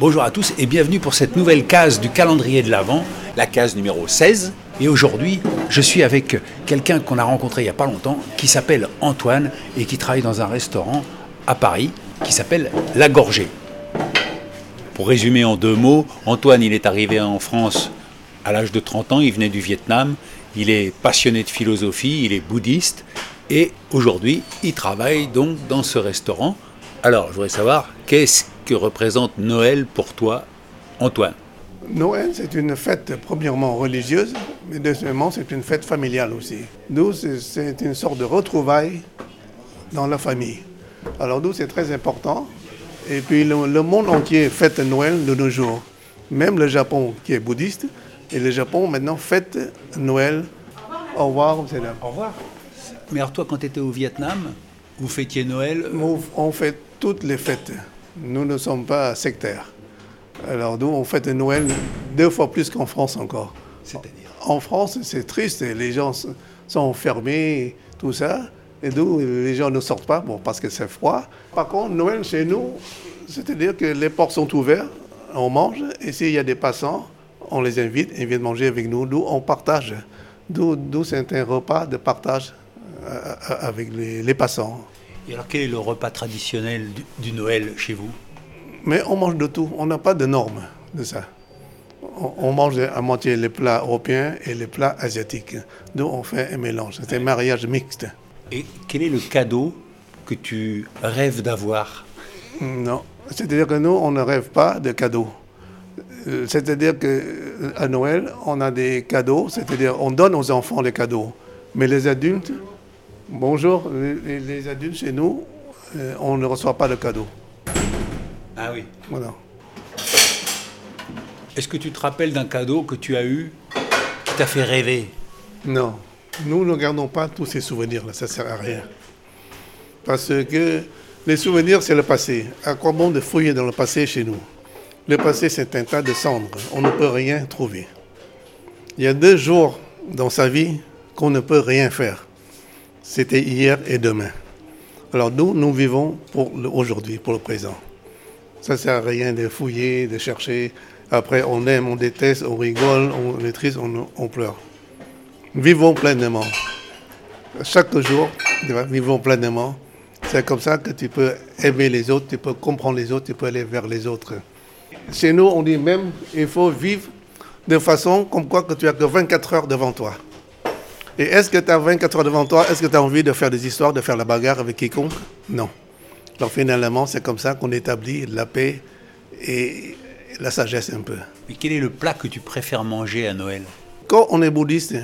Bonjour à tous et bienvenue pour cette nouvelle case du calendrier de l'Avent, la case numéro 16. Et aujourd'hui, je suis avec quelqu'un qu'on a rencontré il n'y a pas longtemps, qui s'appelle Antoine et qui travaille dans un restaurant à Paris qui s'appelle La Gorgée. Pour résumer en deux mots, Antoine, il est arrivé en France à l'âge de 30 ans, il venait du Vietnam, il est passionné de philosophie, il est bouddhiste et aujourd'hui, il travaille donc dans ce restaurant. Alors, je voudrais savoir, qu'est-ce que représente Noël pour toi, Antoine? Noël, c'est une fête premièrement religieuse, mais deuxièmement, c'est une fête familiale aussi. Nous, c'est une sorte de retrouvaille dans la famille. Alors nous, c'est très important. Et puis le, monde entier fête Noël de nos jours. Même le Japon, qui est bouddhiste, et le Japon maintenant fête Noël. Au revoir, Au revoir. Mais alors toi, quand tu étais au Vietnam, vous fêtiez Noël On toutes les fêtes. Nous ne sommes pas sectaires. Alors nous, on fête Noël deux fois plus qu'en France encore. C'est-à-dire En France, c'est triste. Les gens sont fermés, tout ça. Et nous, les gens ne sortent pas, bon, parce que c'est froid. Par contre, Noël chez nous, c'est-à-dire que les portes sont ouvertes, on mange, et s'il y a des passants, on les invite, ils viennent manger avec nous. Nous, on partage. D'où c'est un repas de partage euh, avec les, passants. Et alors, quel est le repas traditionnel du, Noël chez vous? Mais on mange de tout. On n'a pas de normes de ça. On, mange à moitié les plats européens et les plats asiatiques. Nous, on fait un mélange. C'est un mariage mixte. Et quel est le cadeau que tu rêves d'avoir? Non. C'est-à-dire que nous, on ne rêve pas de cadeaux. Euh, c'est-à-dire qu'à Noël, on a des cadeaux, c'est-à-dire on donne aux enfants les cadeaux. Mais les adultes, Bonjour, les, adultes chez nous, euh, on ne reçoit pas de cadeaux. Ah oui. Voilà. Est-ce que tu te rappelles d'un cadeau que tu as eu qui t'a fait rêver? Non. Nous ne gardons pas tous ces souvenirs-là, ça ne sert à rien. Parce que les souvenirs, c'est le passé. À quoi bon de fouiller dans le passé chez nous? Le passé, c'est un tas de cendres. On ne peut rien trouver. Il y a deux jours dans sa vie qu'on ne peut rien faire c'était hier et demain. Alors nous, nous vivons pour aujourd'hui, pour le présent. Ça ne sert à rien de fouiller, de chercher. Après, on aime, on déteste, on rigole, on est triste, on, pleure. Vivons pleinement. Chaque jour, vivons pleinement. C'est comme ça que tu peux aimer les autres, tu peux comprendre les autres, tu peux aller vers les autres. Chez nous, on dit même, il faut vivre de façon comme quoi que tu as que 24 heures devant toi. Et est-ce que tu as 24 heures devant toi Est-ce que tu as envie de faire des histoires, de faire la bagarre avec quiconque? Non. Donc finalement, c'est comme ça qu'on établit la paix et la sagesse un peu. Mais quel est le plat que tu préfères manger à Noël? Quand on est bouddhiste,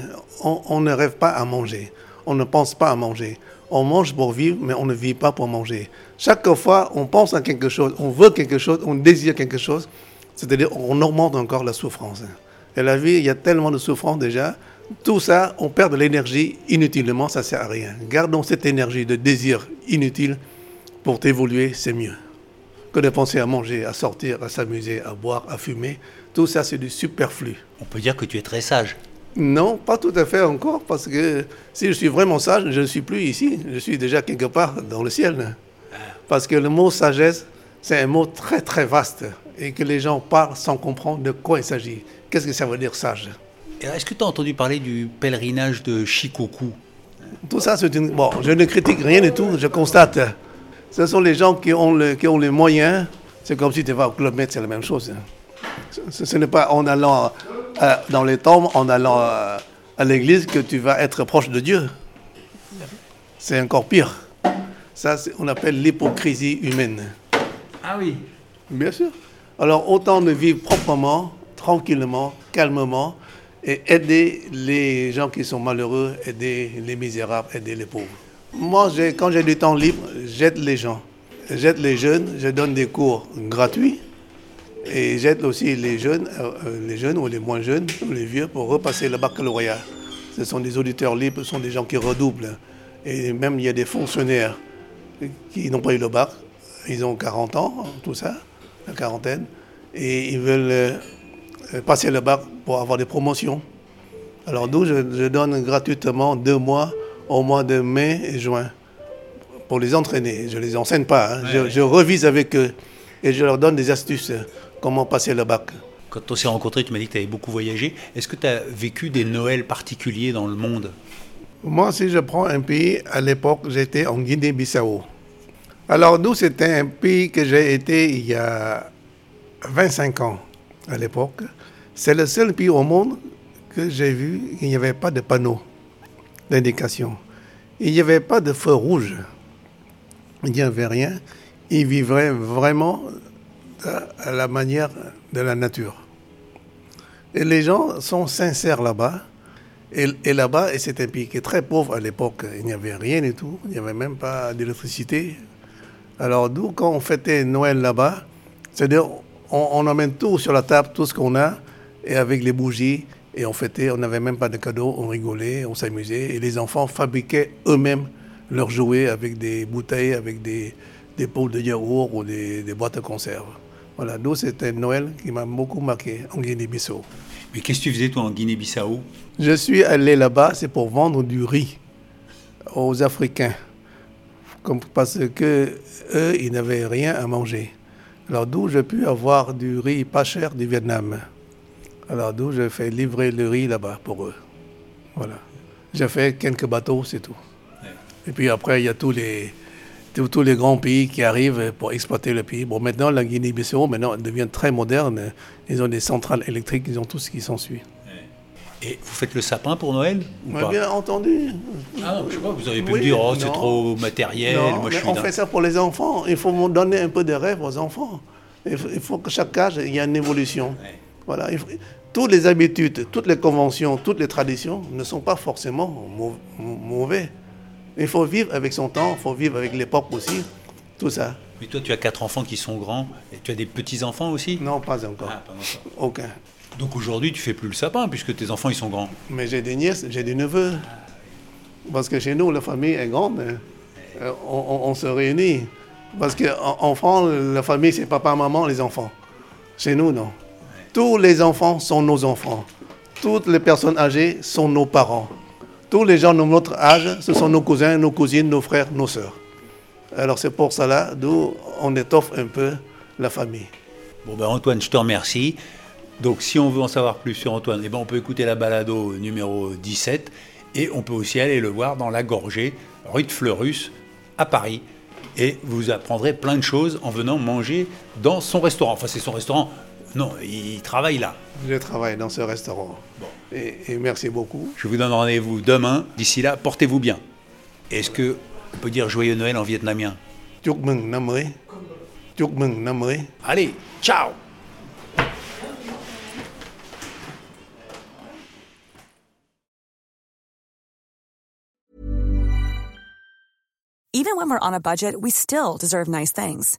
on, ne rêve pas à manger. On ne pense pas à manger. On mange pour vivre, mais on ne vit pas pour manger. Chaque fois, on pense à quelque chose, on veut quelque chose, on désire quelque chose. C'est-à-dire, on augmente encore la souffrance. Et la vie, il y a tellement de souffrance déjà tout ça, on perd de l'énergie inutilement, ça ne sert à rien. Gardons cette énergie de désir inutile pour évoluer, c'est mieux. Que de penser à manger, à sortir, à s'amuser, à boire, à fumer, tout ça c'est du superflu. On peut dire que tu es très sage. Non, pas tout à fait encore, parce que si je suis vraiment sage, je ne suis plus ici, je suis déjà quelque part dans le ciel. Parce que le mot sagesse, c'est un mot très très vaste et que les gens parlent sans comprendre de quoi il s'agit. Qu'est-ce que ça veut dire sage? Est-ce que tu as entendu parler du pèlerinage de Shikoku? Tout ça, c'est une. Bon, je ne critique rien du tout, je constate. Ce sont les gens qui ont, qui ont les moyens. C'est comme si tu vas au club med, c'est la même chose. Ce, n'est pas en allant euh, dans les tombes, en allant euh, à l'église que tu vas être proche de Dieu. C'est encore pire. Ça, on appelle l'hypocrisie humaine. Ah oui Bien sûr. Alors, autant de vivre proprement, tranquillement, calmement, et aider les gens qui sont malheureux, aider les misérables, aider les pauvres. Moi, quand j'ai du temps libre, j'aide les gens. J'aide les jeunes, je donne des cours gratuits. Et j'aide aussi les jeunes, euh, euh, les jeunes ou les moins jeunes, ou les vieux, pour repasser le baccalauréat. Ce sont des auditeurs libres, ce sont des gens qui redoublent. Et même il y a des fonctionnaires qui n'ont pas eu le bac. Ils ont 40 ans, tout ça, la quarantaine. Et ils veulent euh, passer le bac pour avoir des promotions. Alors d'où je, donne gratuitement deux mois au mois de mai et juin pour les entraîner. Je ne les enseigne pas, hein. je, revise avec eux et je leur donne des astuces comment passer le bac. Quand on s'est rencontrés, tu m'as dit que tu avais beaucoup voyagé. Est-ce que tu as vécu des Noëls particuliers dans le monde? Moi, si je prends un pays, à l'époque, j'étais en Guinée-Bissau. Alors, nous, c'était un pays que j'ai été il y a 25 ans à l'époque. C'est le seul pays au monde que j'ai vu qu'il n'y avait pas de panneau d'indication. Il n'y avait pas de feu rouge. Il n'y avait rien. Ils vivraient vraiment à la manière de la nature. Et les gens sont sincères là-bas. Et, là-bas, et c'est un pays qui est très pauvre à l'époque, il n'y avait rien du tout, il n'y avait même pas d'électricité. Alors, nous, quand on fêtait Noël là-bas, c'est-à-dire, on, on, emmène tout sur la table, tout ce qu'on a, et avec les bougies, et on fêtait, on n'avait même pas de cadeaux, on rigolait, on s'amusait, et les enfants fabriquaient eux-mêmes leurs jouets avec des bouteilles, avec des, des pots de yaourt ou des, des boîtes de conserve. Voilà, nous, c'était Noël qui m'a beaucoup marqué en Guinée-Bissau. Mais qu'est-ce que tu faisais, toi, en Guinée-Bissau? Je suis allé là-bas, c'est pour vendre du riz aux Africains. Comme, parce que eux, ils n'avaient rien à manger. Alors, d'où j'ai pu avoir du riz pas cher du Vietnam. Alors, d'où je fais livrer le riz là-bas pour eux. Voilà. J'ai fait quelques bateaux, c'est tout. Et puis après, il y a tous les, tous les grands pays qui arrivent pour exploiter le pays. Bon, maintenant, la Guinée-Bissau, maintenant, devient très moderne. Ils ont des centrales électriques, ils ont tout ce qui s'ensuit. Et vous faites le sapin pour Noël ou pas Bien entendu. Ah, je sais pas, vous avez pu me dire, oh, c'est trop matériel. moi, je suis on fait ça pour les enfants. Il faut donner un peu de rêve aux enfants. Il faut, que chaque âge, il y ait une évolution. Voilà. toutes les habitudes, toutes les conventions, toutes les traditions ne sont pas forcément mauvais. Il faut vivre avec son temps, il faut vivre avec l'époque aussi, tout ça. Mais toi, tu as quatre enfants qui sont grands, et tu as des petits-enfants aussi? Non, pas encore. Ah, pas encore. Aucun. Donc aujourd'hui, tu fais plus le sapin, puisque tes enfants, ils sont grands. Mais j'ai des nièces, j'ai des neveux. Parce que chez nous, la famille est grande. Euh, on, se réunit. Parce qu'en en France, la famille, c'est papa, maman, les enfants. Chez nous, non. Tous les enfants sont nos enfants. Toutes les personnes âgées sont nos parents. Tous les gens de notre âge, ce sont nos cousins, nos cousines, nos frères, nos sœurs. Alors c'est pour cela, d'où on étoffe un peu la famille. Bon ben Antoine, je te remercie. Donc si on veut en savoir plus sur Antoine, eh ben, on peut écouter la balado numéro 17 et on peut aussi aller le voir dans la Gorgée, rue de Fleurus, à Paris. Et vous apprendrez plein de choses en venant manger dans son restaurant. Enfin c'est son restaurant, non, il travaille là. Je travaille dans ce restaurant. Bon. Et, merci beaucoup. Je vous donne rendez-vous demain. D'ici là, portez-vous bien. Est-ce que on peut dire joyeux Noël en vietnamien? Chúc mừng năm mới. Chúc mừng năm mới. Allez, ciao. Even when we're on a budget, we still deserve nice things.